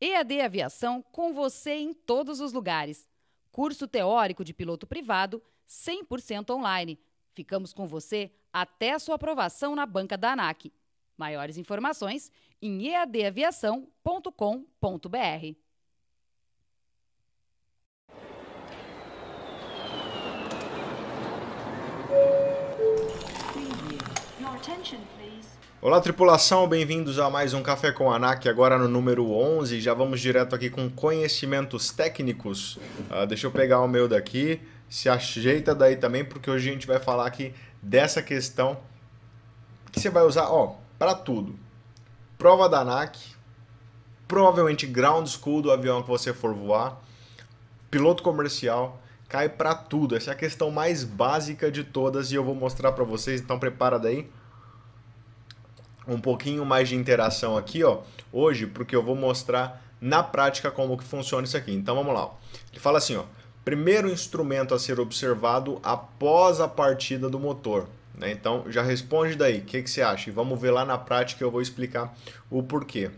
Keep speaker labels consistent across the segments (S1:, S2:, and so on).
S1: EAD Aviação com você em todos os lugares. Curso teórico de piloto privado 100% online. Ficamos com você até a sua aprovação na banca da ANAC. Maiores informações em eadaviação.com.br.
S2: Olá, tripulação, bem-vindos a mais um Café com ANAC, agora no número 11. Já vamos direto aqui com conhecimentos técnicos. Uh, deixa eu pegar o meu daqui, se ajeita daí também, porque hoje a gente vai falar aqui dessa questão que você vai usar, ó, para tudo. Prova da ANAC, provavelmente ground school do avião que você for voar, piloto comercial, cai para tudo. Essa é a questão mais básica de todas e eu vou mostrar para vocês, então prepara daí um pouquinho mais de interação aqui, ó, hoje, porque eu vou mostrar na prática como que funciona isso aqui. Então vamos lá. Ele fala assim, ó, primeiro instrumento a ser observado após a partida do motor. Né? Então já responde daí, o que, que você acha? E vamos ver lá na prática eu vou explicar o porquê.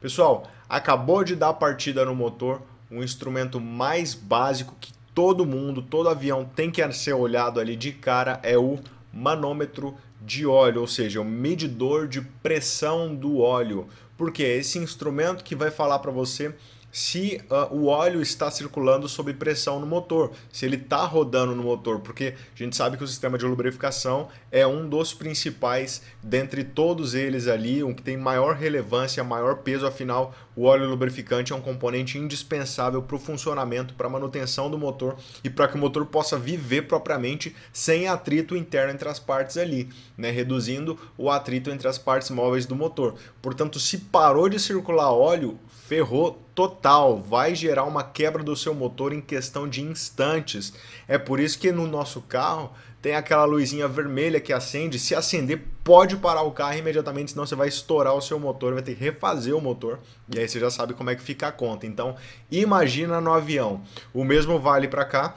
S2: Pessoal, acabou de dar partida no motor, um instrumento mais básico que todo mundo, todo avião tem que ser olhado ali de cara é o manômetro de óleo, ou seja, o medidor de pressão do óleo. Porque é esse instrumento que vai falar para você se uh, o óleo está circulando sob pressão no motor, se ele está rodando no motor, porque a gente sabe que o sistema de lubrificação é um dos principais dentre todos eles ali, um que tem maior relevância, maior peso, afinal o óleo lubrificante é um componente indispensável para o funcionamento, para a manutenção do motor e para que o motor possa viver propriamente sem atrito interno entre as partes ali, né? reduzindo o atrito entre as partes móveis do motor. Portanto, se parou de circular óleo, ferrou total, vai gerar uma quebra do seu motor em questão de instantes. É por isso que no nosso carro tem aquela luzinha vermelha que acende. Se acender, pode parar o carro imediatamente, senão você vai estourar o seu motor, vai ter que refazer o motor. E aí você já sabe como é que fica a conta. Então, imagina no avião. O mesmo vale para cá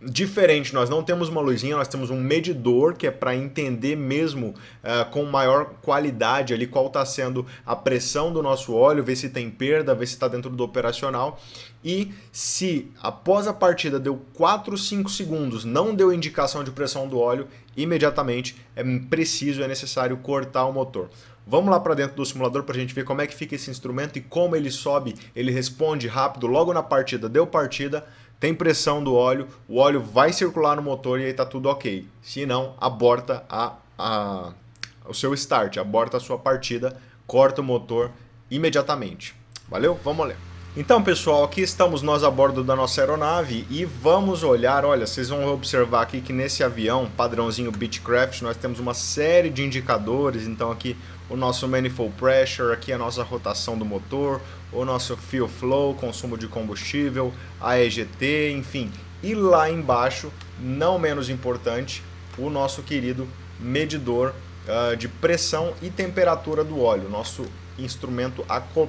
S2: diferente, nós não temos uma luzinha, nós temos um medidor que é para entender mesmo uh, com maior qualidade ali qual está sendo a pressão do nosso óleo, ver se tem perda, ver se está dentro do operacional. E se após a partida deu 4, 5 segundos, não deu indicação de pressão do óleo, imediatamente é preciso, é necessário cortar o motor. Vamos lá para dentro do simulador para a gente ver como é que fica esse instrumento e como ele sobe, ele responde rápido logo na partida, deu partida, tem pressão do óleo, o óleo vai circular no motor e aí está tudo ok. Se não, aborta a, a, o seu start, aborta a sua partida, corta o motor imediatamente. Valeu? Vamos ler. Então, pessoal, aqui estamos nós a bordo da nossa aeronave e vamos olhar, olha, vocês vão observar aqui que nesse avião, padrãozinho Beechcraft, nós temos uma série de indicadores, então aqui o nosso manifold pressure, aqui a nossa rotação do motor, o nosso fuel flow, consumo de combustível, a EGT, enfim. E lá embaixo, não menos importante, o nosso querido medidor uh, de pressão e temperatura do óleo, nosso instrumento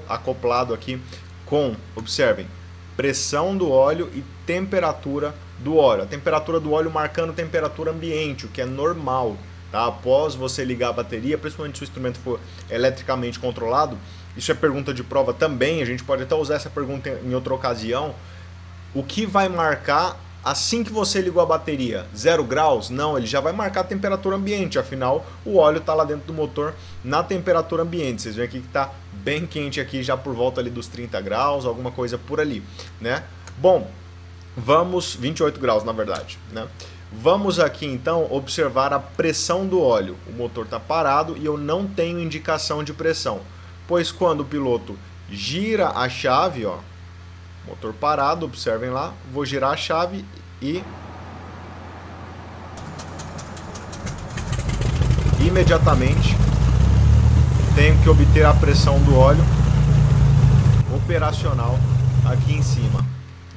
S2: acoplado aqui com, observem, pressão do óleo e temperatura do óleo. A temperatura do óleo marcando temperatura ambiente, o que é normal. Tá? Após você ligar a bateria, principalmente se o instrumento for eletricamente controlado, isso é pergunta de prova também, a gente pode até usar essa pergunta em outra ocasião. O que vai marcar assim que você ligou a bateria? Zero graus? Não, ele já vai marcar a temperatura ambiente, afinal o óleo está lá dentro do motor na temperatura ambiente. Vocês veem aqui que está bem quente aqui, já por volta ali dos 30 graus, alguma coisa por ali, né? Bom, vamos 28 graus na verdade, né? Vamos aqui então observar a pressão do óleo. O motor está parado e eu não tenho indicação de pressão, pois quando o piloto gira a chave, ó, motor parado, observem lá, vou girar a chave e imediatamente tenho que obter a pressão do óleo operacional aqui em cima.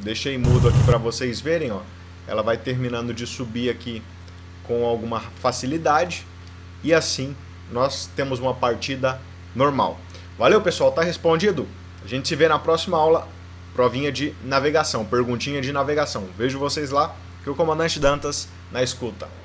S2: Deixei mudo aqui para vocês verem, ó. Ela vai terminando de subir aqui com alguma facilidade e assim nós temos uma partida normal. Valeu, pessoal, tá respondido? A gente se vê na próxima aula, provinha de navegação, perguntinha de navegação. Vejo vocês lá, que o comandante Dantas na escuta.